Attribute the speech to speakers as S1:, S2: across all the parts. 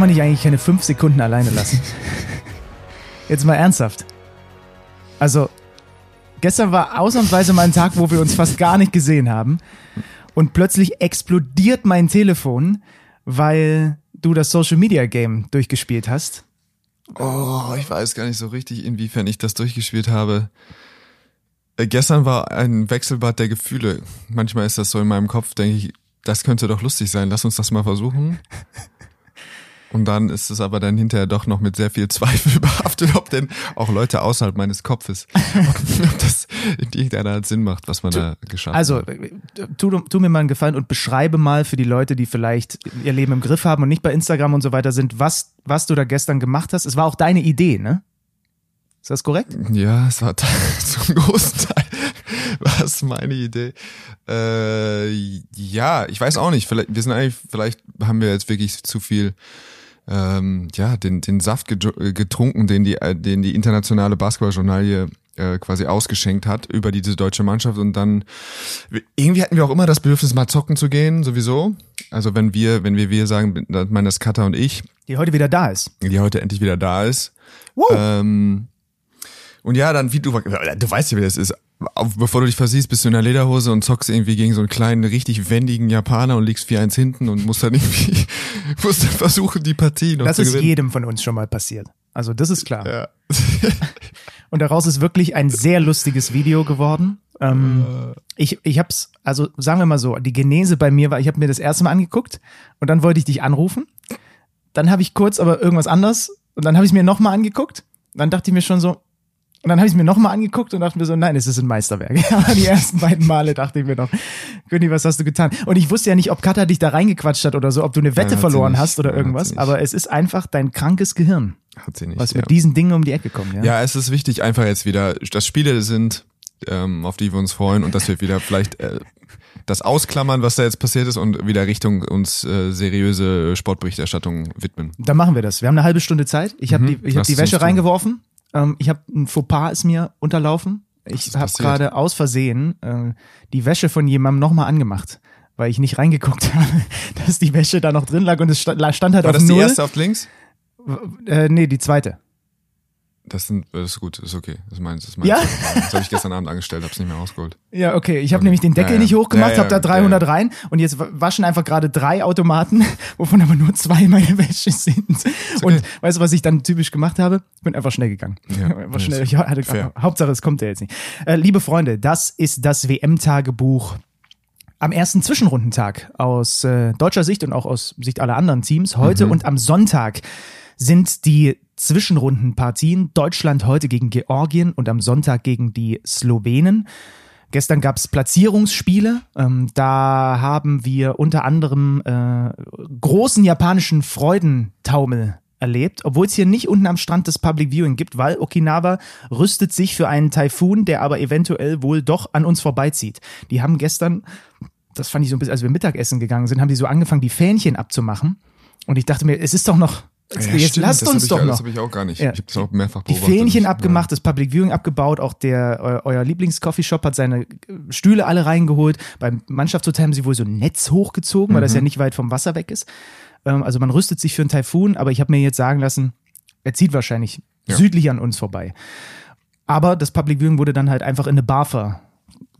S1: Kann man dich eigentlich keine fünf Sekunden alleine lassen? Jetzt mal ernsthaft. Also, gestern war ausnahmsweise mal ein Tag, wo wir uns fast gar nicht gesehen haben. Und plötzlich explodiert mein Telefon, weil du das Social Media Game durchgespielt hast.
S2: Oh, ich weiß gar nicht so richtig, inwiefern ich das durchgespielt habe. Äh, gestern war ein Wechselbad der Gefühle. Manchmal ist das so in meinem Kopf, denke ich, das könnte doch lustig sein. Lass uns das mal versuchen. Und dann ist es aber dann hinterher doch noch mit sehr viel Zweifel behaftet, ob denn auch Leute außerhalb meines Kopfes, ob das in irgendeiner Art Sinn macht, was man da geschafft
S1: Also,
S2: hat.
S1: äh, tu, tu mir mal einen Gefallen und beschreibe mal für die Leute, die vielleicht ihr Leben im Griff haben und nicht bei Instagram und so weiter sind, was, was du da gestern gemacht hast. Es war auch deine Idee, ne? Ist das korrekt?
S2: Ja, es war zum großen Teil war es meine Idee. Äh, ja, ich weiß auch nicht. Vielleicht, wir sind eigentlich, vielleicht haben wir jetzt wirklich zu viel ähm, ja, den, den Saft gedr- getrunken, den die, äh, den die internationale Basketballjournalie äh, quasi ausgeschenkt hat über diese deutsche Mannschaft und dann irgendwie hatten wir auch immer das Bedürfnis mal zocken zu gehen sowieso also wenn wir wenn wir wir sagen dann meinen das Cutter und ich
S1: Die heute wieder da ist.
S2: die heute endlich wieder da ist
S1: Wow.
S2: ähm, und ja, dann, wie du, du weißt ja, wie das ist. Bevor du dich versiehst, bist du in der Lederhose und zockst irgendwie gegen so einen kleinen, richtig wendigen Japaner und liegst 4-1 hinten und musst dann irgendwie, musst dann versuchen, die Partie noch
S1: Das
S2: zu
S1: ist
S2: gewinnen.
S1: jedem von uns schon mal passiert. Also das ist klar.
S2: Ja.
S1: Und daraus ist wirklich ein sehr lustiges Video geworden. Ähm, ich ich hab's, also sagen wir mal so, die Genese bei mir war, ich habe mir das erste Mal angeguckt und dann wollte ich dich anrufen. Dann habe ich kurz aber irgendwas anderes und dann habe ich mir nochmal angeguckt. Dann dachte ich mir schon so, und dann habe ich mir nochmal angeguckt und dachte mir so, nein, es ist ein Meisterwerk. Aber die ersten beiden Male dachte ich mir noch, Günni, was hast du getan? Und ich wusste ja nicht, ob Katha dich da reingequatscht hat oder so, ob du eine Wette
S2: hat sie
S1: verloren hast oder
S2: Nein, hat
S1: irgendwas. Aber es ist einfach dein krankes Gehirn,
S2: Hat sie nicht.
S1: was
S2: ja.
S1: mit diesen Dingen um die Ecke kommt. Ja?
S2: ja, es ist wichtig, einfach jetzt wieder, dass Spiele sind, ähm, auf die wir uns freuen und dass wir wieder vielleicht äh, das ausklammern, was da jetzt passiert ist und wieder Richtung uns äh, seriöse Sportberichterstattung widmen.
S1: Dann machen wir das. Wir haben eine halbe Stunde Zeit. Ich habe
S2: Mhm.
S1: die, ich hab die
S2: es
S1: Wäsche reingeworfen. Ähm, ich habe ein Fauxpas ist mir unterlaufen. Ich habe gerade aus Versehen äh, die Wäsche von jemandem nochmal angemacht, weil ich nicht reingeguckt habe, dass die Wäsche da noch drin lag und es stand, stand halt
S2: War
S1: auf
S2: das die
S1: null.
S2: erste auf links?
S1: Äh, nee, die zweite.
S2: Das, sind, das ist gut, das ist okay. Das meinst das meinst
S1: Ja?
S2: Das habe ich gestern Abend angestellt, hab's nicht mehr rausgeholt.
S1: Ja, okay. Ich habe nämlich den Deckel
S2: Ja,
S1: nicht hochgemacht,
S2: Ja,
S1: habe da
S2: ja,
S1: 300
S2: ja.
S1: rein und jetzt wa- waschen einfach gerade drei Automaten, wovon aber nur zwei meine Wäsche sind. Und weißt du, was ich dann typisch gemacht habe? Ich bin einfach schnell gegangen.
S2: Ja,
S1: schnell. Ich hatte,
S2: fair.
S1: Hauptsache, es kommt ja jetzt nicht. Äh, liebe Freunde, das ist das WM-Tagebuch am ersten Zwischenrundentag aus äh, deutscher Sicht und auch aus Sicht aller anderen Teams. Heute
S2: Mhm.
S1: und am Sonntag sind die Zwischenrundenpartien. Deutschland heute gegen Georgien und am Sonntag gegen die Slowenen. Gestern gab es Platzierungsspiele. Ähm, da haben wir unter anderem äh, großen japanischen Freudentaumel erlebt, obwohl es hier nicht unten am Strand das Public Viewing gibt, weil Okinawa rüstet sich für einen Taifun, der aber eventuell wohl doch an uns vorbeizieht. Die haben gestern, das fand ich so ein bisschen, als wir Mittagessen gegangen sind, haben die so angefangen, die Fähnchen abzumachen. Und ich dachte mir, es ist doch noch, jetzt, jetzt
S2: stimmt,
S1: lasst
S2: das
S1: uns
S2: hab ich,
S1: doch
S2: Das
S1: noch.
S2: habe ich auch gar nicht.
S1: Ja.
S2: Ich habe das auch mehrfach
S1: Die
S2: beobachtet.
S1: Fähnchen
S2: Ja.
S1: abgemacht, das Public Viewing abgebaut, auch der eu, euer Lieblings-Coffeeshop hat seine äh, Stühle alle reingeholt. Beim Mannschaftshotel haben sie wohl so ein Netz hochgezogen, weil das
S2: Mhm.
S1: ja nicht weit vom Wasser weg ist. Ähm, also man rüstet sich für einen Taifun, aber ich habe mir jetzt sagen lassen, er zieht wahrscheinlich
S2: Ja.
S1: südlich an uns vorbei. Aber das Public Viewing wurde dann halt einfach in eine Bar ver,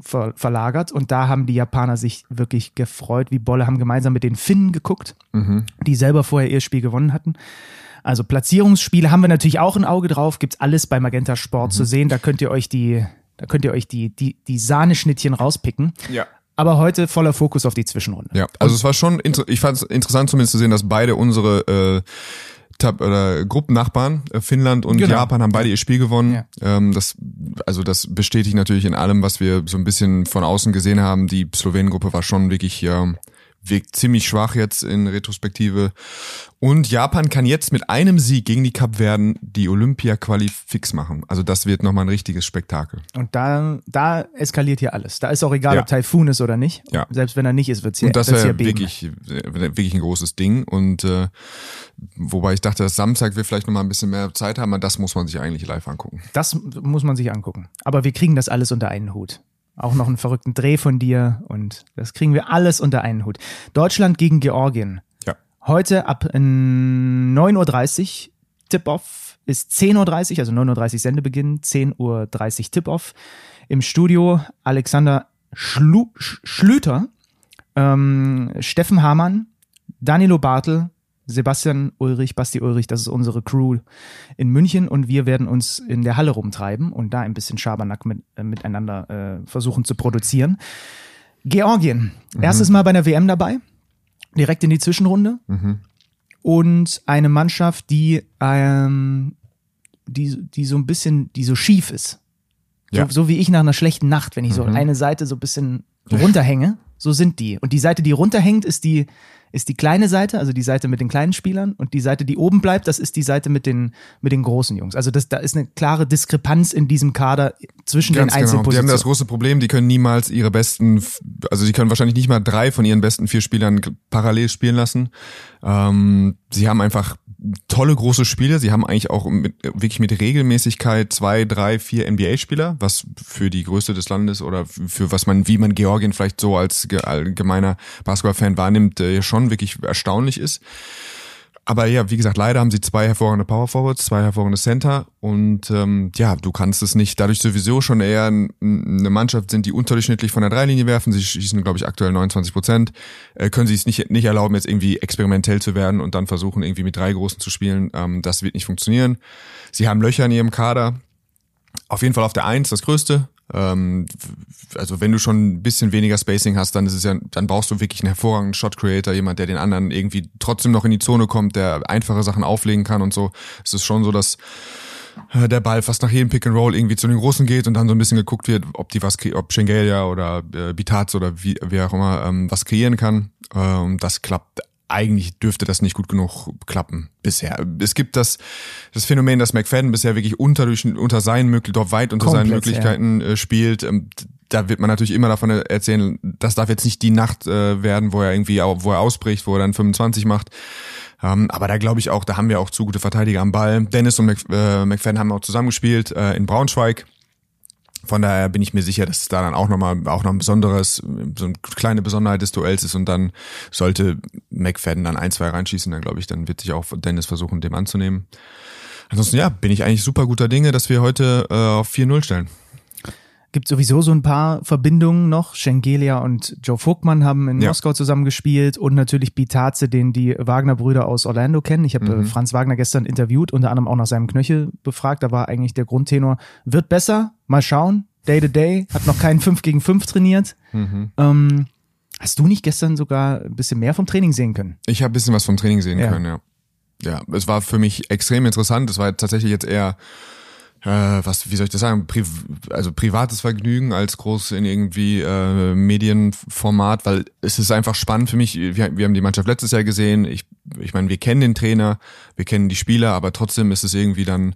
S1: ver, verlagert und da haben die Japaner sich wirklich gefreut, wie Bolle, haben gemeinsam mit den Finnen geguckt,
S2: Mhm.
S1: die selber vorher ihr Spiel gewonnen hatten. Also Platzierungsspiele haben wir natürlich auch ein Auge drauf, gibt's alles bei Magenta Sport
S2: Mhm.
S1: zu sehen, da könnt ihr euch die, da könnt ihr euch die, die, die Sahneschnittchen rauspicken.
S2: Ja.
S1: Aber heute voller Fokus auf die Zwischenrunde.
S2: Ja, also es war schon, ich fand es interessant zumindest zu sehen, dass beide unsere äh, Tab oder Gruppennachbarn, äh, Finnland und
S1: Genau.
S2: Japan, haben beide ihr Spiel gewonnen.
S1: Ja.
S2: Ähm, das, also das bestätigt natürlich in allem, was wir so ein bisschen von außen gesehen haben. Die Slowenengruppe war schon wirklich ähm, wirkt ziemlich schwach jetzt in Retrospektive. Und Japan kann jetzt mit einem Sieg gegen die Kapverden die Olympia-Quali fix machen. Also das wird nochmal ein richtiges Spektakel.
S1: Und da, da eskaliert hier alles. Da ist auch egal,
S2: Ja.
S1: ob Taifun ist oder nicht.
S2: Ja.
S1: Selbst wenn er nicht ist, wird's hier,
S2: Und das wäre wirklich, äh, wirklich ein großes Ding. Und äh, wobei ich dachte, dass Samstag wir vielleicht noch mal ein bisschen mehr Zeit haben, aber das muss man sich eigentlich live angucken.
S1: Das muss man sich angucken. Aber wir kriegen das alles unter einen Hut. Auch noch einen verrückten Dreh von dir und das kriegen wir alles unter einen Hut. Deutschland gegen Georgien.
S2: Ja.
S1: Heute ab 9.30 Uhr Tip-Off ist 10.30 Uhr, also 9.30 Uhr Sendebeginn, 10.30 Uhr Tip-Off. Im Studio Alexander Schlu Schlüter, ähm, Steffen Hamann, Danilo Bartel, Sebastian Ulrich, Basti Ulrich, das ist unsere Crew in München und wir werden uns in der Halle rumtreiben und da ein bisschen Schabernack mit, äh, miteinander äh, versuchen zu produzieren. Georgien, mhm. erstes Mal bei der WM dabei, direkt in die Zwischenrunde mhm. und eine Mannschaft, die ähm, die, die so ein bisschen, die so schief ist. Ja. So, so wie ich nach einer schlechten Nacht, wenn ich so mhm. eine Seite so ein bisschen runterhänge, so sind die. Und die Seite, die runterhängt, ist die, ist die kleine Seite, also die Seite mit den kleinen Spielern und die Seite, die oben bleibt, das ist die Seite mit den, mit den großen Jungs. Also das, da ist eine klare Diskrepanz in diesem Kader zwischen Ganz den einzelnen genau.
S2: Die haben das große Problem, die können niemals ihre besten, also die können wahrscheinlich nicht mal drei von ihren besten vier Spielern parallel spielen lassen. Ähm, sie haben einfach tolle große Spiele. Sie haben eigentlich auch mit, wirklich mit Regelmäßigkeit zwei, drei, vier NBA-Spieler, was für die Größe des Landes oder für was man, wie man Georgien vielleicht so als allgemeiner Basketballfan wahrnimmt, äh, schon wirklich erstaunlich ist. Aber ja, wie gesagt, leider haben sie zwei hervorragende Power Forwards, zwei hervorragende Center und ähm, ja, du kannst es nicht, dadurch sowieso schon eher eine Mannschaft sind, die unterdurchschnittlich von der Dreilinie werfen, sie schießen, glaube ich, aktuell 29 Prozent, äh, können sie es nicht, nicht erlauben, jetzt irgendwie experimentell zu werden und dann versuchen, irgendwie mit drei Großen zu spielen. Ähm, das wird nicht funktionieren. Sie haben Löcher in ihrem Kader. Auf jeden Fall auf der Eins das Größte, ähm, also wenn du schon ein bisschen weniger Spacing hast, dann ist es ja, dann brauchst du wirklich einen hervorragenden Shot Creator, jemand, der den anderen irgendwie trotzdem noch in die Zone kommt, der einfache Sachen auflegen kann und so. Es ist schon so, dass äh, der Ball fast nach jedem Pick and Roll irgendwie zu den Großen geht und dann so ein bisschen geguckt wird, ob die was, ob Schengelia oder äh, Bitaz oder wie, wie auch immer ähm, was kreieren kann. Ähm, das klappt eigentlich dürfte das nicht gut genug klappen bisher. Es gibt das, das Phänomen, dass McFadden bisher wirklich unter, unter seinen Möglichkeiten, doch weit unter Komplett, seinen Möglichkeiten ja. Äh, spielt. Ähm, da wird man natürlich immer davon erzählen, das darf jetzt nicht die Nacht äh, werden, wo er irgendwie, wo er ausbricht, wo er dann 25 macht. Ähm, aber da glaube ich auch, da haben wir auch zu gute Verteidiger am Ball. Dennis und äh, McFadden haben auch zusammengespielt in Braunschweig. Von daher bin ich mir sicher, dass es da dann auch nochmal auch noch ein besonderes, so eine kleine Besonderheit des Duells ist und dann sollte McFadden dann ein, zwei reinschießen, dann glaube ich, dann wird sich auch Dennis versuchen, dem anzunehmen. Ansonsten ja, bin ich eigentlich super guter Dinge, dass wir heute äh, auf 4-0 stellen.
S1: Gibt sowieso so ein paar Verbindungen noch. Schengelia und Joe Vogtmann haben in ja. Moskau zusammengespielt und natürlich Bitaze, den die Wagner-Brüder aus Orlando kennen. Ich habe äh, mhm. Franz Wagner gestern interviewt, unter anderem auch nach seinem Knöchel befragt. Da war eigentlich der Grundtenor, wird besser, mal schauen. Day to day, hat noch keinen 5 gegen 5 trainiert. Mhm. Ähm, hast du nicht gestern sogar ein bisschen mehr vom Training sehen können?
S2: Ich habe ein bisschen was vom Training sehen ja. können, ja. Ja, es war für mich extrem interessant. Es war tatsächlich jetzt eher äh, was, wie soll ich das sagen, Pri also privates Vergnügen als groß in irgendwie äh, Medienformat, weil es ist einfach spannend für mich. Wir, wir haben die Mannschaft letztes Jahr gesehen. Ich, ich meine, wir kennen den Trainer, wir kennen die Spieler, aber trotzdem ist es irgendwie dann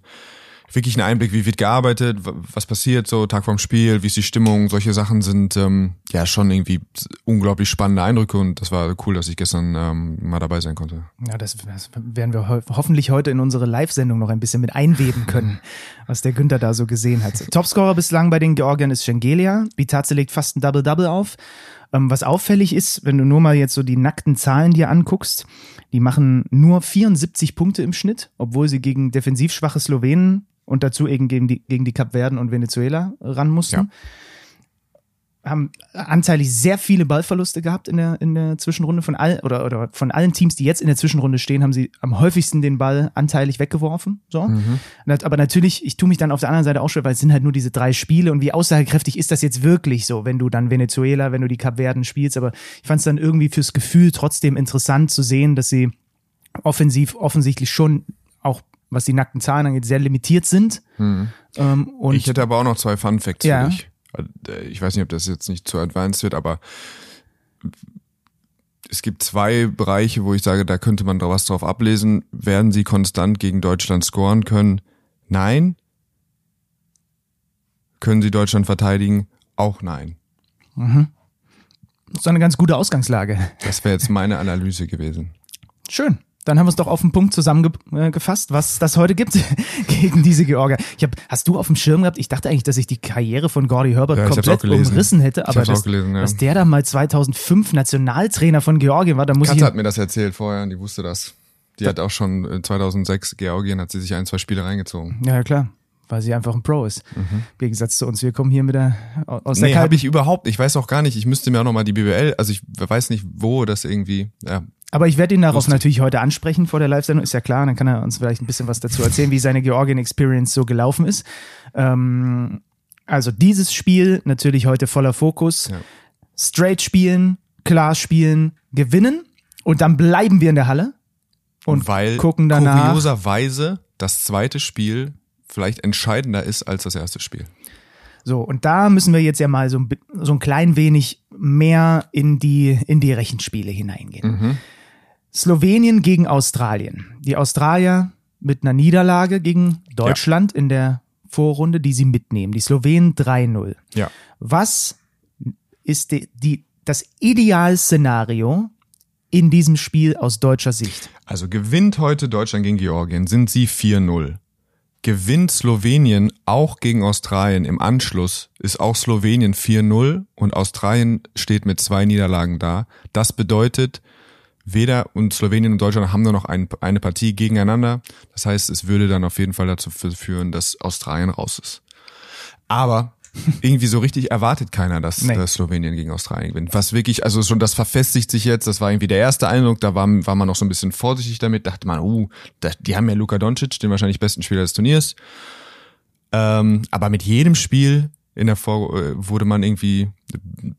S2: wirklich einen Einblick, wie wird gearbeitet, was passiert so Tag vorm Spiel, wie ist die Stimmung, solche Sachen sind ähm, ja schon irgendwie unglaublich spannende Eindrücke und das war cool, dass ich gestern ähm, mal dabei sein konnte.
S1: Ja, das, das werden wir ho hoffentlich heute in unsere Live-Sendung noch ein bisschen mit einweben können, was der Günther da so gesehen hat. Topscorer bislang bei den Georgiern ist Schengelia, Bitaze legt fast ein Double-Double auf. Ähm, was auffällig ist, wenn du nur mal jetzt so die nackten Zahlen dir anguckst, die machen nur 74 Punkte im Schnitt, obwohl sie gegen defensiv schwache Slowenen und dazu eben gegen die, gegen die Kapverden und Venezuela ran mussten. Ja. Haben anteilig sehr viele Ballverluste gehabt in der, in der Zwischenrunde von all, oder, oder von allen Teams, die jetzt in der Zwischenrunde stehen, haben sie am häufigsten den Ball anteilig weggeworfen. So. Mhm. Aber natürlich, ich tue mich dann auf der anderen Seite auch schwer, weil es sind halt nur diese drei Spiele und wie aussagekräftig ist das jetzt wirklich so, wenn du dann Venezuela, wenn du die Kapverden spielst. Aber ich fand es dann irgendwie fürs Gefühl trotzdem interessant zu sehen, dass sie offensiv offensichtlich schon was die nackten Zahlen angeht, sehr limitiert sind. Hm.
S2: Ähm, und ich hätte aber auch noch zwei Fun Facts ja. für dich. Äh, ich weiß nicht, ob das jetzt nicht zu advanced wird, aber es gibt zwei Bereiche, wo ich sage, da könnte man was drauf ablesen. Werden sie konstant gegen Deutschland scoren können? Nein. Können sie Deutschland verteidigen? Auch nein. Mhm.
S1: Das ist eine ganz gute Ausgangslage.
S2: Das wäre jetzt meine Analyse gewesen.
S1: Schön. Dann haben wir es doch auf den Punkt zusammengefasst, was das heute gibt gegen diese Georgier. Ich hab, hast du auf dem Schirm gehabt? Ich dachte eigentlich, dass ich die Karriere von Gordy Herbert
S2: Ja,
S1: komplett umrissen hätte, aber dass,
S2: gelesen, ja.
S1: dass der da mal 2005 Nationaltrainer von Georgien war, da muss
S2: Katze
S1: ich
S2: hat mir das erzählt vorher und die wusste das. Die hat auch schon äh, 2006 Georgien hat sie sich ein, zwei Spiele reingezogen.
S1: ja klar, weil sie einfach ein Pro ist. Im Gegensatz zu uns, wir kommen hier mit der aus der
S2: Nee, habe ich überhaupt, ich weiß auch gar nicht, ich müsste mir auch nochmal die BWL, also ich weiß nicht, wo das irgendwie, ja,
S1: Aber ich werde ihn darauf
S2: Lustig.
S1: natürlich heute ansprechen vor der Live-Sendung, ist ja klar. Dann kann er uns vielleicht ein bisschen was dazu erzählen, wie seine Georgien-Experience so gelaufen ist. Ähm, also dieses Spiel natürlich heute voller Fokus.
S2: Ja.
S1: Straight spielen, klar spielen, gewinnen und dann bleiben wir in der Halle und
S2: weil
S1: gucken danach.
S2: kurioserweise das zweite Spiel vielleicht entscheidender ist als das erste Spiel.
S1: So, und da müssen wir jetzt ja mal so ein, so ein klein wenig mehr in die, in die Rechenspiele hineingehen. Slowenien gegen Australien. Die Australier mit einer Niederlage gegen Deutschland in der Vorrunde, die sie mitnehmen. Die Slowenen 3-0.
S2: Ja.
S1: Was ist die, die, das Idealszenario in diesem Spiel aus deutscher Sicht?
S2: Also gewinnt heute Deutschland gegen Georgien, sind sie 4-0. Gewinnt Slowenien auch gegen Australien im Anschluss, ist auch Slowenien 4-0 und Australien steht mit zwei Niederlagen da. Das bedeutet, weder und Slowenien und Deutschland haben nur noch ein, eine Partie gegeneinander. Das heißt, es würde dann auf jeden Fall dazu führen, dass Australien raus ist. Aber irgendwie so richtig erwartet keiner, dass
S1: Nee.
S2: Slowenien gegen Australien gewinnt. Was wirklich, also schon das verfestigt sich jetzt, das war irgendwie der erste Eindruck, da war, war man noch so ein bisschen vorsichtig damit, dachte man, uh, die haben ja Luka Doncic, den wahrscheinlich besten Spieler des Turniers. Ähm, aber mit jedem Spiel in der Vor äh, wurde man irgendwie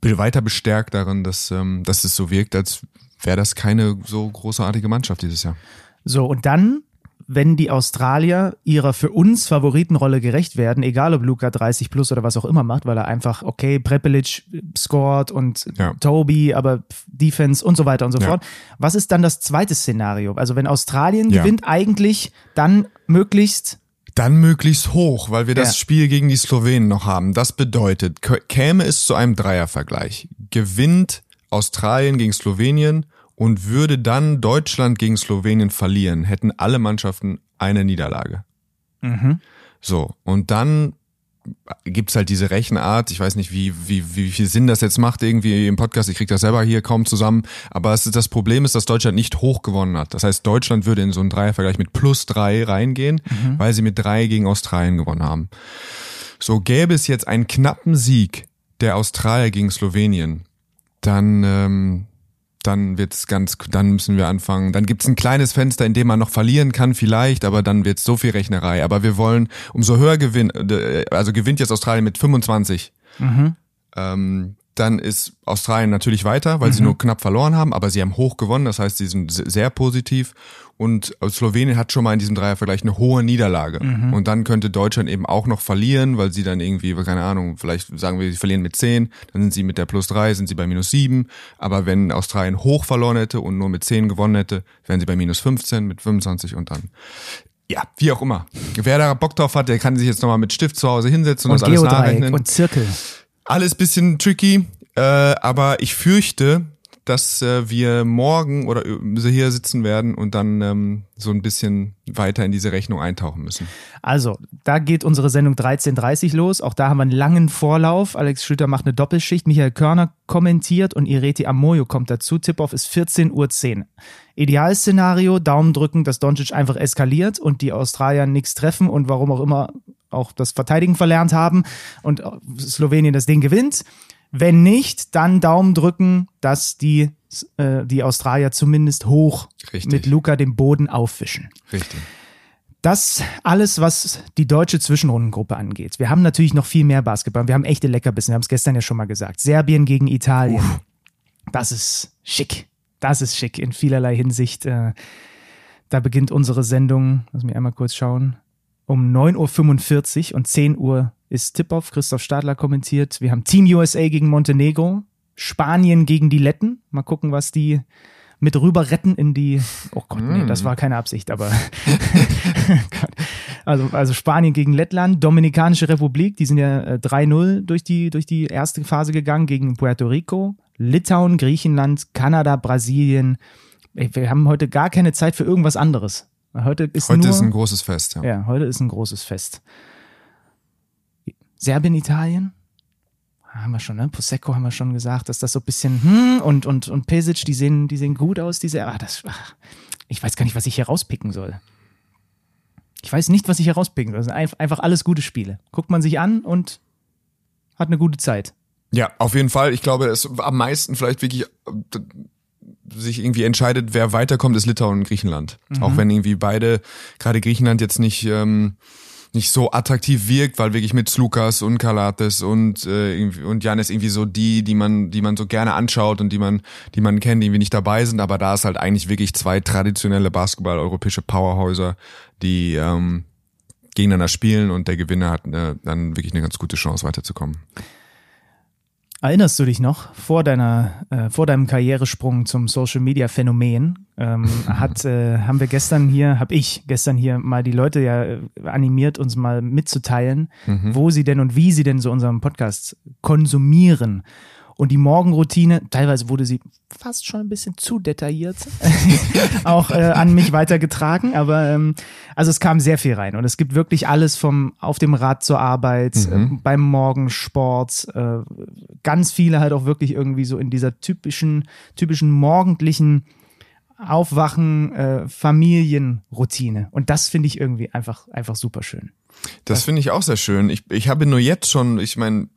S2: weiter bestärkt darin, dass, ähm, dass es so wirkt, als wäre das keine so großartige Mannschaft dieses Jahr.
S1: So, und dann, wenn die Australier ihrer für uns Favoritenrolle gerecht werden, egal ob Luca 30 plus oder was auch immer macht, weil er einfach, okay, Prepelic scored und
S2: Ja.
S1: Toby, aber Defense und so weiter und so
S2: Ja.
S1: fort. Was ist dann das zweite Szenario? Also wenn Australien
S2: Ja.
S1: gewinnt, eigentlich dann möglichst
S2: Dann möglichst hoch, weil wir das
S1: Ja.
S2: Spiel gegen die Slowenen noch haben. Das bedeutet, käme es zu einem Dreiervergleich, gewinnt Australien gegen Slowenien und würde dann Deutschland gegen Slowenien verlieren, hätten alle Mannschaften eine Niederlage.
S1: Mhm.
S2: So, und dann gibt's halt diese Rechenart, ich weiß nicht, wie, wie, wie viel Sinn das jetzt macht irgendwie im Podcast, ich krieg das selber hier kaum zusammen, aber es das Problem ist, dass Deutschland nicht hoch gewonnen hat. Das heißt, Deutschland würde in so einen Dreiervergleich mit plus drei reingehen, weil sie mit drei gegen Australien gewonnen haben. So gäbe es jetzt einen knappen Sieg der Australier gegen Slowenien, dann ähm, dann wird's ganz, dann müssen wir anfangen. Dann gibt's ein kleines Fenster, in dem man noch verlieren kann, vielleicht, aber dann wird's so viel Rechnerei. Aber wir wollen, umso höher gewinnen, also gewinnt jetzt Australien mit 25. Ähm, dann ist Australien natürlich weiter, weil sie nur knapp verloren haben, aber sie haben hoch gewonnen, das heißt, sie sind se- sehr positiv. Und Slowenien hat schon mal in diesem Dreiervergleich eine hohe Niederlage. Und dann könnte Deutschland eben auch noch verlieren, weil sie dann irgendwie, keine Ahnung, vielleicht sagen wir, sie verlieren mit 10, dann sind sie mit der plus 3, sind sie bei minus 7. Aber wenn Australien hoch verloren hätte und nur mit 10 gewonnen hätte, wären sie bei minus 15, mit 25 und dann. Ja, wie auch immer. Wer da Bock drauf hat, der kann sich jetzt nochmal mit Stift zu Hause hinsetzen und,
S1: und
S2: das alles nachrechnen.
S1: und Zirkel.
S2: Alles bisschen tricky, äh, aber ich fürchte, dass äh, wir morgen oder hier sitzen werden und dann ähm, so ein bisschen weiter in diese Rechnung eintauchen müssen.
S1: Also, da geht unsere Sendung 13.30 los. Auch da haben wir einen langen Vorlauf. Alex Schlüter macht eine Doppelschicht. Michael Körner kommentiert und Ireti Amoyo kommt dazu. Tip-Off ist 14.10 Uhr. Idealszenario, Daumen drücken, dass Doncic einfach eskaliert und die Australier nichts treffen und warum auch immer auch das Verteidigen verlernt haben und Slowenien das Ding gewinnt. Wenn nicht, dann Daumen drücken, dass die, äh, die Australier zumindest hoch
S2: Richtig.
S1: mit Luca den Boden aufwischen.
S2: Richtig.
S1: Das alles, was die deutsche Zwischenrundengruppe angeht. Wir haben natürlich noch viel mehr Basketball. Wir haben echte Leckerbissen. Wir haben es gestern ja schon mal gesagt. Serbien gegen Italien. Das ist schick. Das ist schick in vielerlei Hinsicht. Äh, Da beginnt unsere Sendung, lass mich einmal kurz schauen, um 9.45 Uhr und 10 Uhr ist Tip-Off. Christoph Stadler kommentiert. Wir haben Team USA gegen Montenegro, Spanien gegen die Letten. Mal gucken, was die mit rüber retten in die. Oh Gott, nee, das war keine Absicht, aber. Also, also Spanien gegen Lettland, Dominikanische Republik, die sind ja äh, 3-0 durch die, durch die erste Phase gegangen gegen Puerto Rico, Litauen, Griechenland, Kanada, Brasilien, ey, wir haben heute gar keine Zeit für irgendwas anderes. Heute ist
S2: Heute
S1: nur,
S2: ist ein großes Fest, ja.
S1: ja, heute ist ein großes Fest. Serbien, Italien? Haben wir schon, ne? Prosecco haben wir schon gesagt, dass das so ein bisschen, hm, und, und, und Pesic, die sehen, die sehen gut aus, diese, ah, das, ach, ich weiß gar nicht, was ich hier rauspicken soll. Ich weiß nicht, was ich hier rauspicken soll. Das sind einf- einfach alles gute Spiele. Guckt man sich an und hat eine gute Zeit.
S2: Ja, auf jeden Fall. Ich glaube, es am meisten vielleicht wirklich äh, sich irgendwie entscheidet, wer weiterkommt, ist Litauen und Griechenland. Auch wenn irgendwie beide, gerade Griechenland jetzt nicht ähm, nicht so attraktiv wirkt, weil wirklich mit Slukas und Kalates und äh, und Janis irgendwie so die, die man die man so gerne anschaut und die man die man kennt, die irgendwie nicht dabei sind, aber da ist halt eigentlich wirklich zwei traditionelle Basketball europäische Powerhäuser, die ähm, gegeneinander spielen und der Gewinner hat äh, dann wirklich eine ganz gute Chance weiterzukommen.
S1: Erinnerst du dich noch, vor deiner, äh, vor deinem Karrieresprung zum Social Media Phänomen, ähm, hat, äh, haben wir gestern hier, habe ich gestern hier mal die Leute ja äh, animiert, uns mal mitzuteilen, wo sie denn und wie sie denn so unseren Podcast konsumieren. Und die Morgenroutine, teilweise wurde sie fast schon ein bisschen zu detailliert, auch äh, an mich weitergetragen. Aber ähm, also es kam sehr viel rein. Und es gibt wirklich alles vom auf dem Rad zur Arbeit, äh, beim Morgensport, äh, ganz viele halt auch wirklich irgendwie so in dieser typischen, typischen morgendlichen Aufwachen, äh, Familienroutine. Und das finde ich irgendwie einfach, einfach super schön.
S2: Das finde ich auch sehr schön. Ich, ich habe nur jetzt schon, ich meine,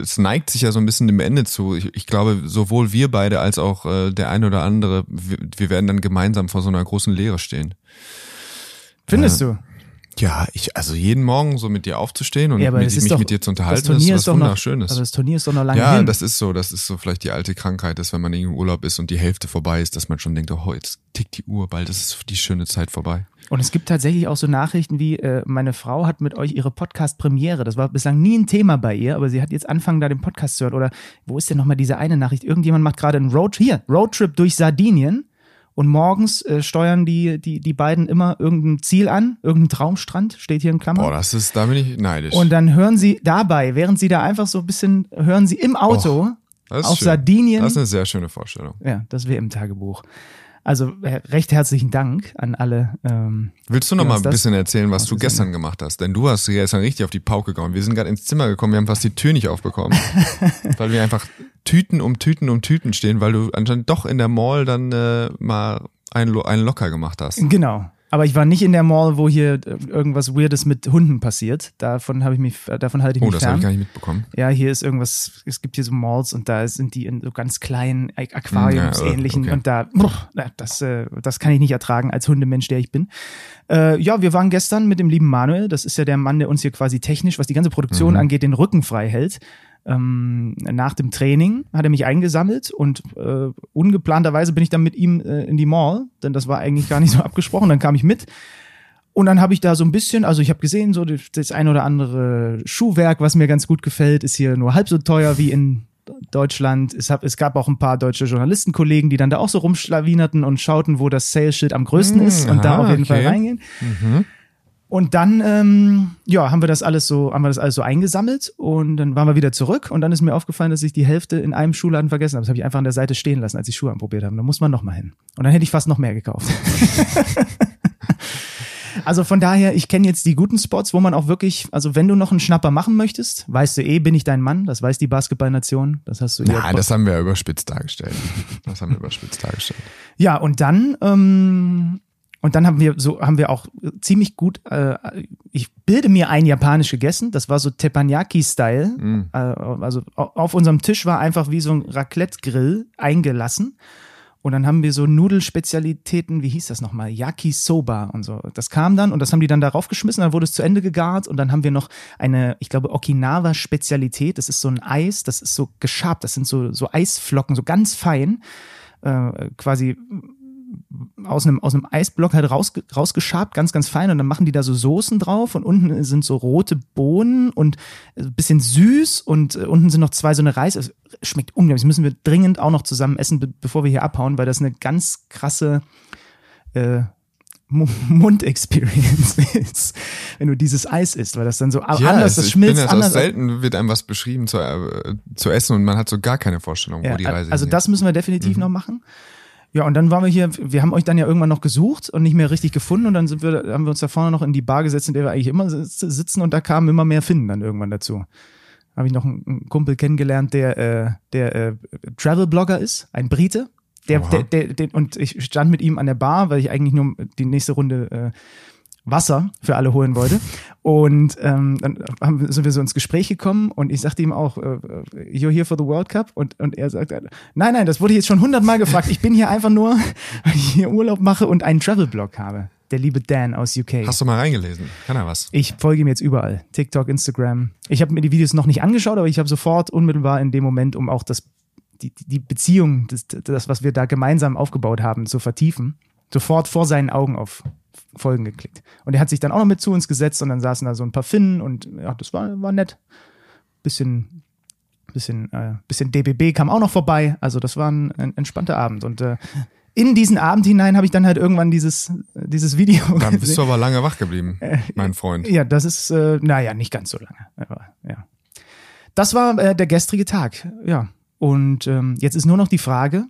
S2: es neigt sich ja so ein bisschen dem Ende zu. Ich, ich glaube, sowohl wir beide als auch äh, der eine oder andere, wir, wir werden dann gemeinsam vor so einer großen Leere stehen.
S1: Findest du?
S2: Ja, ich, also jeden Morgen so mit dir aufzustehen und
S1: Ja,
S2: mit, mich
S1: doch,
S2: mit dir zu unterhalten,
S1: das Turnier
S2: ist
S1: ist
S2: was
S1: doch noch,
S2: Wunderschönes.
S1: also das Turnier ist doch noch lange
S2: ja,
S1: hin.
S2: das ist so, das ist so vielleicht die alte Krankheit, dass wenn man im Urlaub ist und die Hälfte vorbei ist, dass man schon denkt, oh, jetzt tickt die Uhr, bald ist die schöne Zeit vorbei.
S1: Und es gibt tatsächlich auch so Nachrichten wie, äh, meine Frau hat mit euch ihre Podcast-Premiere. Das war bislang nie ein Thema bei ihr, aber sie hat jetzt angefangen, da den Podcast zu hören. Oder wo ist denn nochmal diese eine Nachricht? Irgendjemand macht gerade einen Road, hier, Roadtrip durch Sardinien. Und morgens äh, steuern die, die, die beiden immer irgendein Ziel an, irgendein Traumstrand, steht hier in Klammern.
S2: Boah, das ist, da bin ich neidisch.
S1: Und dann hören sie dabei, während sie da einfach so ein bisschen, hören sie im Auto
S2: ist
S1: auf
S2: schön.
S1: Sardinien.
S2: Das ist eine sehr schöne Vorstellung.
S1: ja, das wäre im Tagebuch. Also äh, recht herzlichen Dank an alle. Ähm,
S2: Willst du noch mal ein bisschen erzählen, was du gestern gemacht hast? Denn du hast gestern richtig auf die Pauke gehauen. Wir sind gerade ins Zimmer gekommen, wir haben fast die Tür nicht aufbekommen, weil wir einfach Tüten um Tüten um Tüten stehen, weil du anscheinend doch in der Mall dann äh, mal einen, einen locker gemacht hast.
S1: Genau. Aber ich war nicht in der Mall, wo hier äh, irgendwas Weirdes mit Hunden passiert. Davon habe ich mich, davon halte ich
S2: Oh,
S1: mich
S2: das habe ich gar nicht mitbekommen.
S1: ja, hier ist irgendwas, es gibt hier so Malls und da sind die in so ganz kleinen Aqu- Aquariumsähnlichen
S2: ja, okay.
S1: und da, das, äh, das kann ich nicht ertragen als Hundemensch, der ich bin. Äh, ja, wir waren gestern mit dem lieben Manuel, das ist ja der Mann, der uns hier quasi technisch, was die ganze
S2: Mhm.
S1: Produktion angeht, den Rücken frei hält. Ähm, nach dem Training hat er mich eingesammelt und äh, ungeplanterweise bin ich dann mit ihm äh, in die Mall, denn das war eigentlich gar nicht so abgesprochen. Dann kam ich mit und dann habe ich da so ein bisschen, also ich habe gesehen, so das ein oder andere Schuhwerk, was mir ganz gut gefällt, ist hier nur halb so teuer wie in Deutschland. Es, hab, es gab auch ein paar deutsche Journalistenkollegen, die dann da auch so rumschlawinerten und schauten, wo das Sales-Schild am größten
S2: Hm,
S1: ist und da
S2: aha,
S1: auf jeden Fall
S2: okay.
S1: reingehen. Und dann, ähm, ja, haben wir das alles so, haben wir das alles so eingesammelt und dann waren wir wieder zurück und dann ist mir aufgefallen, dass ich die Hälfte in einem Schuhladen vergessen habe. Das habe ich einfach an der Seite stehen lassen, als ich Schuhe anprobiert habe. Da muss man noch mal hin. Und dann hätte ich fast noch mehr gekauft. Also von daher, ich kenne jetzt die guten Spots, wo man auch wirklich, also wenn du noch einen Schnapper machen möchtest, weißt du eh, bin ich dein Mann, das weiß die Basketballnation, das hast du eh.
S2: Nein, das haben wir überspitzt dargestellt. Das haben wir überspitzt dargestellt.
S1: Ja, und dann, ähm, und dann haben wir so, haben wir auch ziemlich gut, äh, ich bilde mir ein japanisch gegessen, das war so Teppanyaki-Style, äh, also au- auf unserem Tisch war einfach wie so ein Raclette-Grill eingelassen. Und dann haben wir so Nudelspezialitäten, wie hieß das nochmal? Yakisoba und so. Das kam dann und das haben die dann darauf geschmissen, dann wurde es zu Ende gegart und dann haben wir noch eine, ich glaube, Okinawa-Spezialität. Das ist so ein Eis, das ist so geschabt, das sind so, so Eisflocken, so ganz fein, äh, quasi aus einem, aus einem Eisblock halt raus, rausgeschabt, ganz, ganz fein. Und dann machen die da so Soßen drauf und unten sind so rote Bohnen und ein bisschen süß und äh, unten sind noch zwei so eine Reis. Es schmeckt unglaublich. Das müssen wir dringend auch noch zusammen essen, be bevor wir hier abhauen, weil das eine ganz krasse äh, Mu- Mund-Experience ist, wenn du dieses Eis isst, weil das dann so anders,
S2: es-
S1: das
S2: ich bin
S1: schmilzt
S2: ja so
S1: anders.
S2: selten wird einem was beschrieben zu, äh, zu essen und man hat so gar keine Vorstellung, wo
S1: Ja,
S2: die Reise
S1: also
S2: hingeht.
S1: das müssen wir definitiv noch machen. Ja, und dann waren wir hier, wir haben euch dann ja irgendwann noch gesucht und nicht mehr richtig gefunden und dann sind wir, haben wir uns da vorne noch in die Bar gesetzt, in der wir eigentlich immer sitzen und da kamen immer mehr Finden dann irgendwann dazu. Habe ich noch einen Kumpel kennengelernt, der, äh, der äh, Travel-Blogger ist, ein Brite. Der, der, der, der, und ich stand mit ihm an der Bar, weil ich eigentlich nur die nächste Runde äh, Wasser für alle holen wollte. Und ähm, dann haben, sind wir so ins Gespräch gekommen und ich sagte ihm auch, äh, you're here for the World Cup? Und, und er sagt, nein, nein, das wurde jetzt schon hundertmal gefragt. Ich bin hier einfach nur, weil ich hier Urlaub mache und einen Travel-Blog habe. Der liebe Dan aus UK.
S2: Hast du mal reingelesen? Kann er was?
S1: Ich folge ihm jetzt überall. TikTok, Instagram. Ich habe mir die Videos noch nicht angeschaut, aber ich habe sofort unmittelbar in dem Moment, um auch das, die, die Beziehung, das, das, was wir da gemeinsam aufgebaut haben, zu vertiefen, sofort vor seinen Augen auf Folgen geklickt. Und er hat sich dann auch noch mit zu uns gesetzt und dann saßen da so ein paar Finnen und ja, das war, war nett. Bisschen, bisschen, äh, bisschen DBB kam auch noch vorbei. Also das war ein, ein entspannter Abend. Und äh, in diesen Abend hinein habe ich dann halt irgendwann dieses, dieses Video
S2: Dann bist gesehen. du aber lange wach geblieben, äh, mein Freund.
S1: Ja, das ist, äh, naja, nicht ganz so lange. Aber, ja. Das war äh, der gestrige Tag, ja. Und ähm, jetzt ist nur noch die Frage,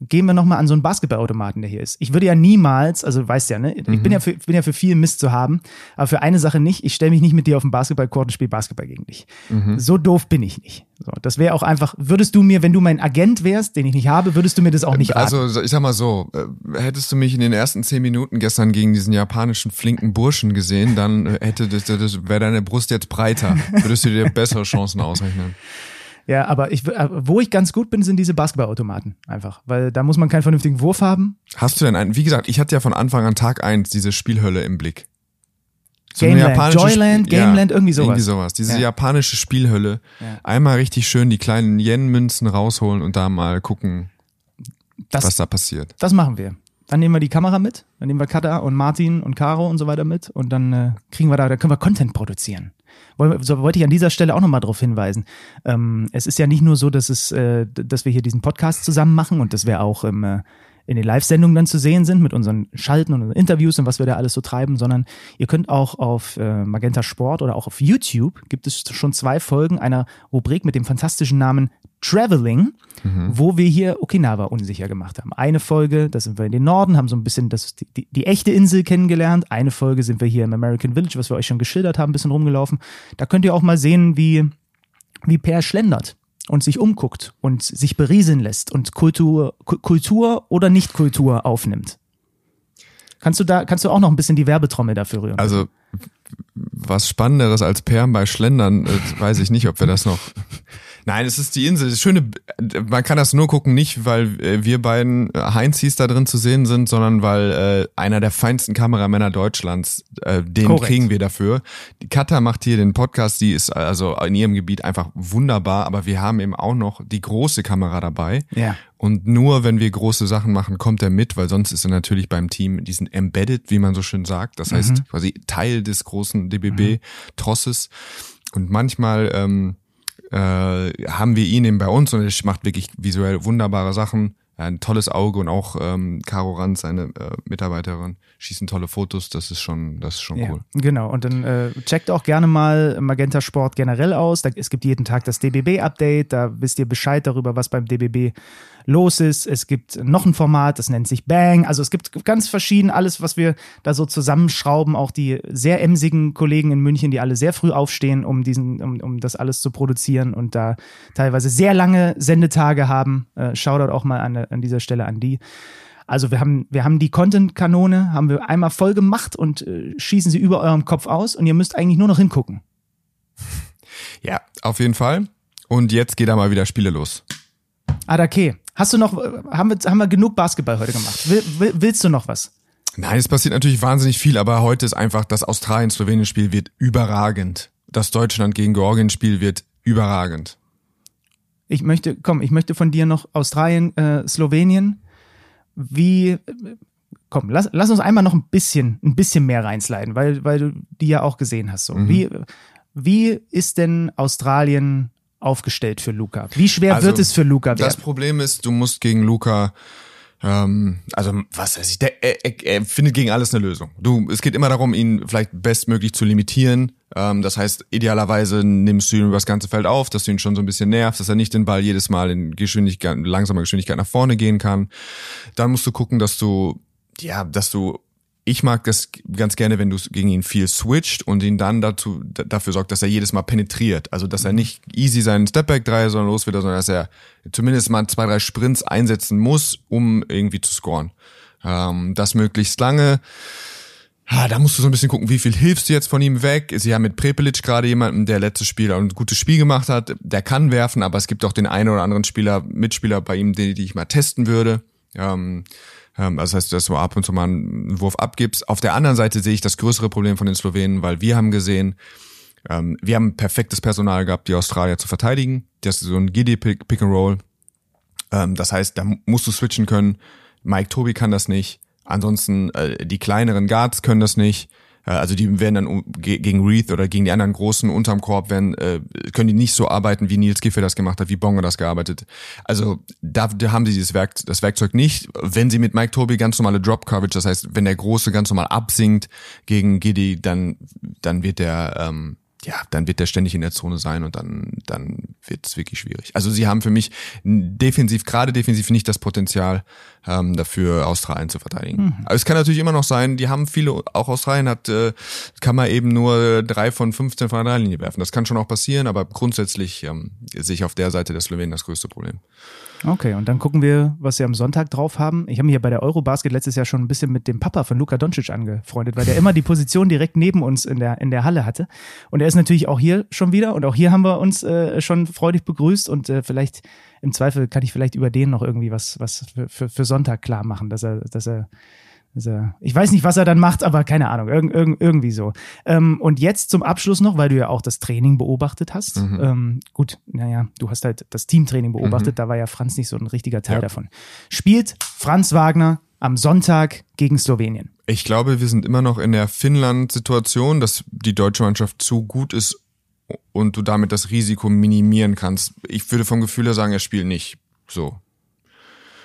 S1: gehen wir nochmal an so einen Basketballautomaten, der hier ist. Ich würde ja niemals, also weißt ja, ne? Ich mhm. bin, ja für, bin ja für viel Mist zu haben, aber für eine Sache nicht, ich stelle mich nicht mit dir auf den Basketballcourt und spiele Basketball gegen dich. Mhm. So doof bin ich nicht. So, das wäre auch einfach, würdest du mir, wenn du mein Agent wärst, den ich nicht habe, würdest du mir das auch nicht
S2: raten? Also ich sag mal so, äh, hättest du mich in den ersten zehn Minuten gestern gegen diesen japanischen flinken Burschen gesehen, dann äh, hätte das, das wäre deine Brust jetzt breiter. Würdest du dir bessere Chancen ausrechnen.
S1: Ja, aber ich, äh, wo ich ganz gut bin, sind diese Basketballautomaten einfach, weil da muss man keinen vernünftigen Wurf haben.
S2: Hast du denn einen? Wie gesagt, ich hatte ja von Anfang an Tag eins diese Spielhölle im Blick.
S1: So Gameland, Joyland, Gameland, ja, irgendwie sowas. Irgendwie sowas.
S2: Diese ja. japanische Spielhölle. Ja. Einmal richtig schön die kleinen Yen-Münzen rausholen und da mal gucken, das, was da passiert.
S1: Das machen wir. Dann nehmen wir die Kamera mit, dann nehmen wir Kata und Martin und Caro und so weiter mit und dann äh, kriegen wir da, da können wir Content produzieren so wollte ich an dieser Stelle auch nochmal darauf hinweisen. Ähm, es ist ja nicht nur so, dass es, äh, dass wir hier diesen Podcast zusammen machen und dass wir auch im, äh, in den Live-Sendungen dann zu sehen sind mit unseren Schalten und unseren Interviews und was wir da alles so treiben, sondern ihr könnt auch auf äh, Magenta Sport oder auch auf YouTube gibt es schon zwei Folgen einer Rubrik mit dem fantastischen Namen Traveling, mhm. wo wir hier Okinawa unsicher gemacht haben. Eine Folge, da sind wir in den Norden, haben so ein bisschen das, die, die, die echte Insel kennengelernt. Eine Folge sind wir hier im American Village, was wir euch schon geschildert haben, ein bisschen rumgelaufen. Da könnt ihr auch mal sehen, wie, wie Per schlendert und sich umguckt und sich berieseln lässt und Kultur, Kultur oder Nicht-Kultur aufnimmt. Kannst du da, kannst du auch noch ein bisschen die Werbetrommel dafür rühren?
S2: Also, was Spannenderes als Perlen bei Schlendern, äh, weiß ich nicht, ob wir das noch Nein, es ist die Insel. Das Schöne, man kann das nur gucken, nicht weil äh, wir beiden äh, Heinzis da drin zu sehen sind, sondern weil äh, einer der feinsten Kameramänner Deutschlands, äh, den Korrekt. kriegen wir dafür. Die Katha macht hier den Podcast, die ist also in ihrem Gebiet einfach wunderbar, aber wir haben eben auch noch die große Kamera dabei.
S1: Ja.
S2: Und nur wenn wir große Sachen machen, kommt er mit, weil sonst ist er natürlich beim Team diesen embedded, wie man so schön sagt. Das heißt mhm. quasi Teil des großen DBB-Trosses. Mhm. Und manchmal ähm, äh, haben wir ihn eben bei uns und er macht wirklich visuell wunderbare Sachen. Ein tolles Auge und auch ähm, Caro Rand, seine äh, Mitarbeiterin, schießen tolle Fotos. Das ist schon, das ist schon ja, cool.
S1: Genau. Und dann äh, checkt auch gerne mal Magenta Sport generell aus. Da, es gibt jeden Tag das DBB-Update. Da wisst ihr Bescheid darüber, was beim DBB los ist. Es gibt noch ein Format, das nennt sich Bang. Also es gibt ganz verschieden alles, was wir da so zusammenschrauben. Auch die sehr emsigen Kollegen in München, die alle sehr früh aufstehen, um diesen, um, um das alles zu produzieren und da teilweise sehr lange Sendetage haben. Äh, Shoutout auch mal an, an dieser Stelle an die. Also wir haben, wir haben die Content-Kanone, haben wir einmal voll gemacht und äh, schießen sie über eurem Kopf aus und ihr müsst eigentlich nur noch hingucken.
S2: Ja, auf jeden Fall. Und jetzt geht da mal wieder Spiele los.
S1: Adake, hast du noch, haben wir, haben wir genug Basketball heute gemacht? Will, will, willst du noch was?
S2: Nein, es passiert natürlich wahnsinnig viel, aber heute ist einfach das Australien-Slowenien-Spiel wird überragend. Das Deutschland gegen Georgien-Spiel wird überragend.
S1: Ich möchte, komm, ich möchte von dir noch Australien, äh, Slowenien. Wie, komm, lass, lass uns einmal noch ein bisschen, ein bisschen mehr reinsliden, weil, weil du die ja auch gesehen hast. So. Mhm. Wie, wie ist denn Australien aufgestellt für Luca? Wie schwer also, wird es für Luca werden?
S2: Das Problem ist, du musst gegen Luca ähm, also was weiß ich, der, er, er, er findet gegen alles eine Lösung. Du, es geht immer darum, ihn vielleicht bestmöglich zu limitieren, Ähm, das heißt, idealerweise nimmst du ihn über das ganze Feld auf, dass du ihn schon so ein bisschen nervst, dass er nicht den Ball jedes Mal in Geschwindigkeit, langsamer Geschwindigkeit nach vorne gehen kann. Dann musst du gucken, dass du, ja, dass du ich mag das ganz gerne, wenn du gegen ihn viel switcht und ihn dann dazu, dafür sorgt, dass er jedes Mal penetriert. Also, dass er mhm. nicht easy seinen Stepback-Dreier sondern los wird, sondern dass er zumindest mal zwei, drei Sprints einsetzen muss, um irgendwie zu scoren. Ähm, das möglichst lange. Ah, da musst du so ein bisschen gucken, wie viel hilfst du jetzt von ihm weg. Sie haben mit Prepelic gerade jemanden, der letztes Spiel ein gutes Spiel gemacht hat. Der kann werfen, aber es gibt auch den einen oder anderen Spieler, Mitspieler bei ihm, die, die ich mal testen würde. Ähm, ähm, das heißt, dass du ab und zu mal einen Wurf abgibst. Auf der anderen Seite sehe ich das größere Problem von den Slowenen, weil wir haben gesehen, ähm, wir haben perfektes Personal gehabt, die Australier zu verteidigen. Das ist so ein Giddy Pick, Pick and Roll. Ähm, das heißt, da musst du switchen können. Mike Tobi kann das nicht. Ansonsten äh, die kleineren Guards können das nicht. Äh, also die werden dann gegen Reith oder gegen die anderen großen unterm Korb werden, äh, können die nicht so arbeiten, wie Nils Giffey das gemacht hat, wie Bonga das gearbeitet. Also da, da haben sie dieses Werk, das Werkzeug nicht. Wenn sie mit Mike Toby ganz normale Drop Coverage, das heißt, wenn der Große ganz normal absinkt gegen Giddy, dann dann wird der ähm, ja, dann wird der ständig in der Zone sein und dann, dann wird es wirklich schwierig. Also sie haben für mich defensiv, gerade defensiv nicht das Potenzial, ähm, dafür Australien zu verteidigen. Mhm. Aber es kann natürlich immer noch sein, die haben viele, auch Australien hat, äh, kann man eben nur drei von 15 von der Dreilinie werfen. Das kann schon auch passieren, aber grundsätzlich ähm, sehe ich auf der Seite der Slowenien das größte Problem.
S1: Okay, und dann gucken wir, was sie am Sonntag drauf haben. Ich habe mich ja bei der Eurobasket letztes Jahr schon ein bisschen mit dem Papa von Luka Doncic angefreundet, weil der immer die Position direkt neben uns in der, in der Halle hatte. Und er ist natürlich auch hier schon wieder und auch hier haben wir uns äh, schon freudig begrüßt und äh, vielleicht im Zweifel kann ich vielleicht über den noch irgendwie was, was für, für, für Sonntag klar machen, dass er, dass er ich weiß nicht, was er dann macht, aber keine Ahnung, irg irg irgendwie so. Ähm, und jetzt zum Abschluss noch, weil du ja auch das Training beobachtet hast. Mhm. Ähm, gut, naja, du hast halt das Teamtraining beobachtet, mhm. da war ja Franz nicht so ein richtiger Teil ja. davon. Spielt Franz Wagner am Sonntag gegen Slowenien?
S2: Ich glaube, wir sind immer noch in der Finnland-Situation, dass die deutsche Mannschaft zu gut ist und du damit das Risiko minimieren kannst. Ich würde vom Gefühl her sagen, er spielt nicht. So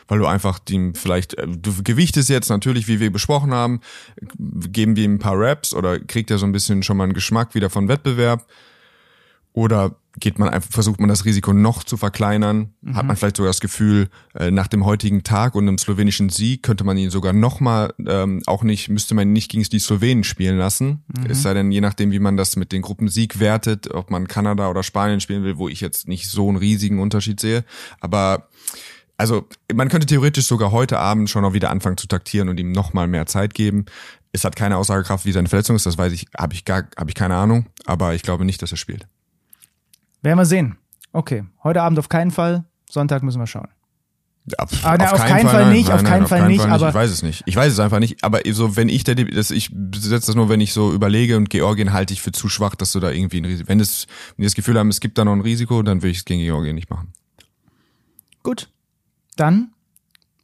S2: weil du einfach dem vielleicht, äh, du gewichtest jetzt natürlich, wie wir besprochen haben, geben wir ihm ein paar Raps oder kriegt er so ein bisschen schon mal einen Geschmack wieder von Wettbewerb oder geht man einfach, versucht man das Risiko noch zu verkleinern, mhm. hat man vielleicht sogar das Gefühl, äh, nach dem heutigen Tag und einem slowenischen Sieg könnte man ihn sogar nochmal, ähm, auch nicht, müsste man ihn nicht gegen die Slowenen spielen lassen. Mhm. Es sei denn, je nachdem, wie man das mit den Gruppensieg wertet, ob man Kanada oder Spanien spielen will, wo ich jetzt nicht so einen riesigen Unterschied sehe. Aber also man könnte theoretisch sogar heute Abend schon noch wieder anfangen zu taktieren und ihm noch mal mehr Zeit geben. Es hat keine Aussagekraft, wie seine Verletzung ist, das weiß ich, habe ich gar, habe ich keine Ahnung, aber ich glaube nicht, dass er spielt.
S1: Werden wir sehen. Okay, heute Abend auf keinen Fall, Sonntag müssen wir schauen.
S2: Ah, na, auf, auf, keinen Fall, Fall nicht, nein, auf keinen Fall, nicht, Fall nicht, aber ich weiß es nicht. Ich weiß es einfach nicht, aber so wenn ich der das ich setze das nur, wenn ich so überlege und Georgien halte ich für zu schwach, dass du da irgendwie ein Risiko, wenn es wenn die das Gefühl haben, es gibt da noch ein Risiko, dann würde ich es gegen Georgien nicht machen.
S1: Gut, dann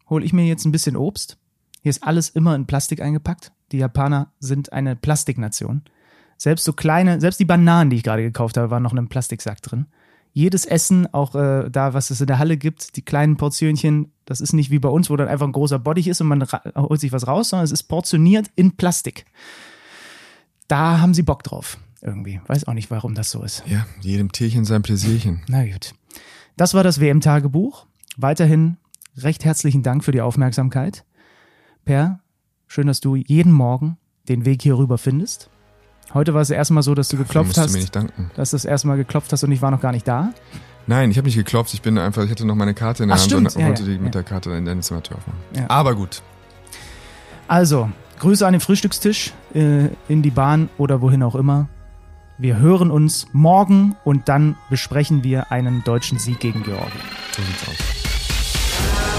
S1: hole ich mir jetzt ein bisschen Obst. Hier ist alles immer in Plastik eingepackt. Die Japaner sind eine Plastiknation. Selbst so kleine, selbst die Bananen, die ich gerade gekauft habe, waren noch in einem Plastiksack drin. Jedes Essen, auch äh, da, was es in der Halle gibt, die kleinen Portionchen, das ist nicht wie bei uns, wo dann einfach ein großer Bottich ist und man holt sich was raus, sondern es ist portioniert in Plastik. Da haben sie Bock drauf. Irgendwie. Weiß auch nicht, warum das so ist.
S2: Ja, jedem Tierchen sein Pläsierchen.
S1: Na gut. Das war das WM-Tagebuch. Weiterhin recht herzlichen Dank für die Aufmerksamkeit. Per, schön, dass du jeden Morgen den Weg hier rüber findest. Heute war es erstmal so, dass du Dafür geklopft hast. Du mir nicht danken. Dass du das erste Mal geklopft hast und ich war noch gar nicht da.
S2: Nein, ich habe nicht geklopft. Ich bin einfach, ich hatte noch meine Karte in der Ach, Hand stimmt. und ja, wollte ja, die mit der Karte in deine Zimmertür aufmachen. Ja. Aber gut.
S1: Also, Grüße an den Frühstückstisch, äh, in die Bahn oder wohin auch immer. Wir hören uns morgen und dann besprechen wir einen deutschen Sieg gegen Georgien. So sieht's aus. Thank.